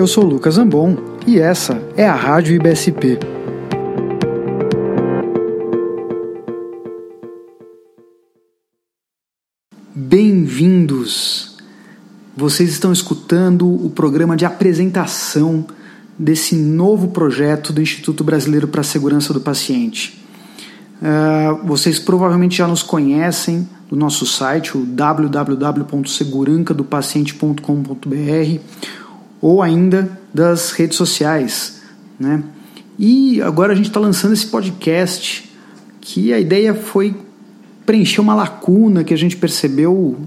Eu sou Lucas Ambon e essa é a Rádio IBSP. Bem-vindos! Vocês estão escutando o programa de apresentação desse novo projeto do Instituto Brasileiro para a Segurança do Paciente. Uh, vocês provavelmente já nos conhecem do nosso site, o www.segurancadopacient.com.br ou ainda das redes sociais, né? E agora a gente está lançando esse podcast que a ideia foi preencher uma lacuna que a gente percebeu,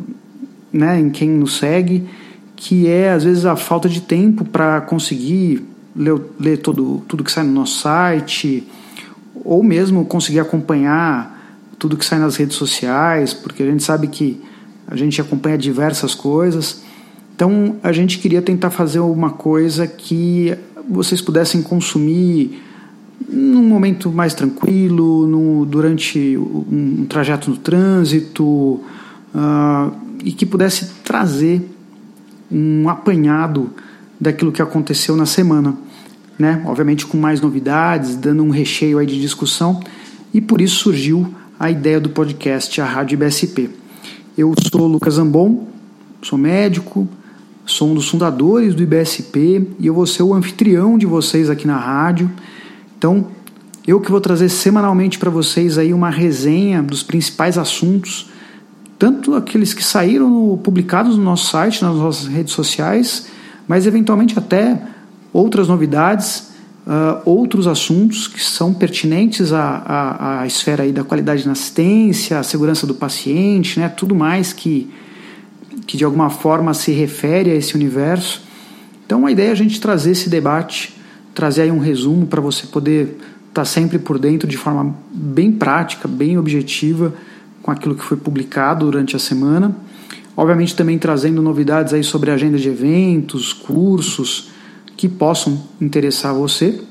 né, em quem nos segue, que é às vezes a falta de tempo para conseguir ler, ler todo, tudo que sai no nosso site, ou mesmo conseguir acompanhar tudo que sai nas redes sociais, porque a gente sabe que a gente acompanha diversas coisas. Então a gente queria tentar fazer uma coisa que vocês pudessem consumir num momento mais tranquilo, no, durante um, um, trajeto no trânsito, uh, e que pudesse trazer um apanhado daquilo que aconteceu na semana. Né? Obviamente com mais novidades, dando um recheio aí de discussão, e por isso surgiu a ideia do podcast A Rádio IBSP. Eu sou Lucas Ambon, sou médico, Sou um dos fundadores do IBSP e eu vou ser o anfitrião de vocês aqui na rádio. Então, eu que vou trazer semanalmente para vocês aí uma resenha dos principais assuntos, tanto aqueles que saíram no, publicados no nosso site, nas nossas redes sociais, mas eventualmente até outras novidades, uh, outros assuntos que são pertinentes à, à, à esfera aí da qualidade na assistência, à segurança do paciente, né, tudo mais que que de alguma forma se refere a esse universo. Então a ideia é a gente trazer esse debate, trazer aí um resumo para você poder estar tá sempre por dentro de forma bem prática, bem objetiva com aquilo que foi publicado durante a semana. Obviamente também trazendo novidades aí sobre agenda de eventos, cursos que possam interessar você.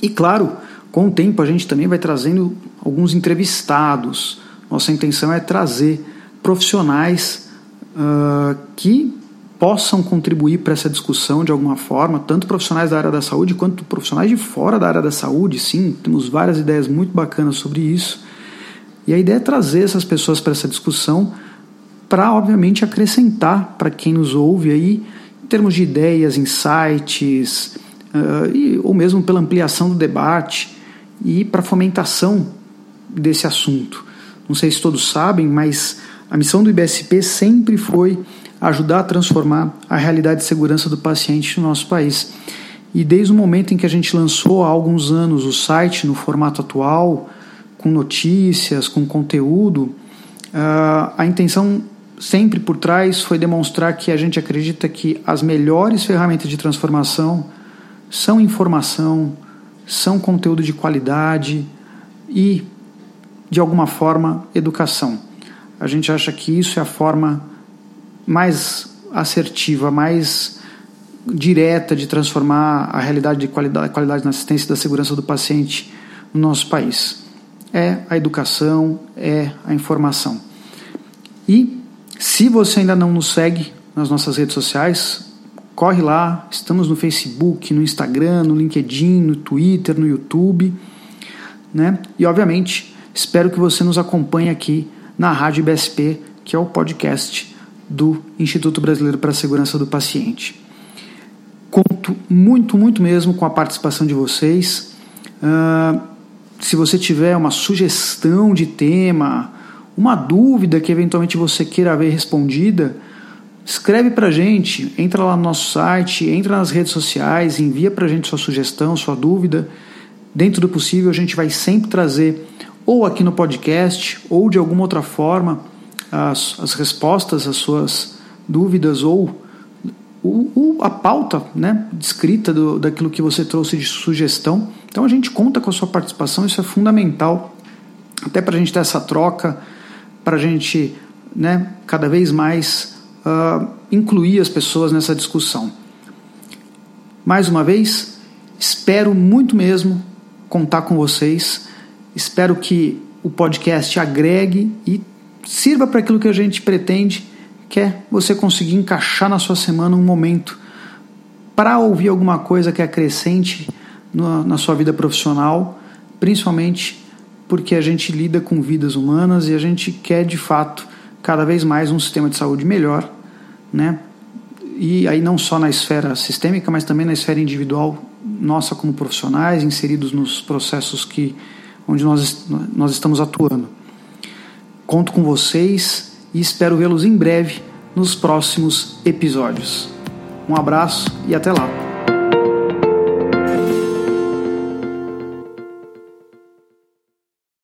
E claro, com o tempo a gente também vai trazendo alguns entrevistados. Nossa intenção é trazer profissionais uh, que possam contribuir para essa discussão de alguma forma, tanto profissionais da área da saúde quanto profissionais de fora da área da saúde. Sim, temos várias ideias muito bacanas sobre isso. E a ideia é trazer essas pessoas para essa discussão para, obviamente, acrescentar para quem nos ouve aí, em termos de ideias, insights, uh, e, ou mesmo pela ampliação do debate e para fomentação desse assunto. Não sei se todos sabem, mas a missão do IBSP sempre foi ajudar a transformar a realidade de segurança do paciente no nosso país. E desde o momento em que a gente lançou há alguns anos o site no formato atual, com notícias, com conteúdo, ah, a intenção sempre por trás foi demonstrar que a gente acredita que as melhores ferramentas de transformação são informação, são conteúdo de qualidade e, de alguma forma, educação a gente acha que isso é a forma mais assertiva, mais direta de transformar a realidade de qualidade, qualidade na assistência e da segurança do paciente no nosso país. É a educação, é a informação. E se você ainda não nos segue nas nossas redes sociais, corre lá, estamos no Facebook, no Instagram, no LinkedIn, no Twitter, no YouTube, né? E obviamente, espero que você nos acompanhe aqui na Rádio IBSP, que é o podcast do Instituto Brasileiro para a Segurança do Paciente. Conto muito, muito mesmo com a participação de vocês. Uh, se você tiver uma sugestão de tema, uma dúvida que eventualmente você queira ver respondida, escreve para gente, entra lá no nosso site, entra nas redes sociais, envia para gente sua sugestão, sua dúvida. Dentro do possível, a gente vai sempre trazer ou aqui no podcast, ou de alguma outra forma, as, as respostas às suas dúvidas, ou o, o, a pauta né, descrita do, daquilo que você trouxe de sugestão. Então a gente conta com a sua participação, isso é fundamental, até para a gente ter essa troca, para a gente né, cada vez mais uh, incluir as pessoas nessa discussão. Mais uma vez, espero muito mesmo contar com vocês Espero que o podcast agregue e sirva para aquilo que a gente pretende, que é você conseguir encaixar na sua semana um momento para ouvir alguma coisa que acrescente na sua vida profissional, principalmente porque a gente lida com vidas humanas e a gente quer de fato cada vez mais um sistema de saúde melhor, né? E aí não só na esfera sistêmica, mas também na esfera individual, nossa como profissionais, inseridos nos processos que onde nós, nós estamos atuando. Conto com vocês e espero vê-los em breve nos próximos episódios. Um abraço e até lá!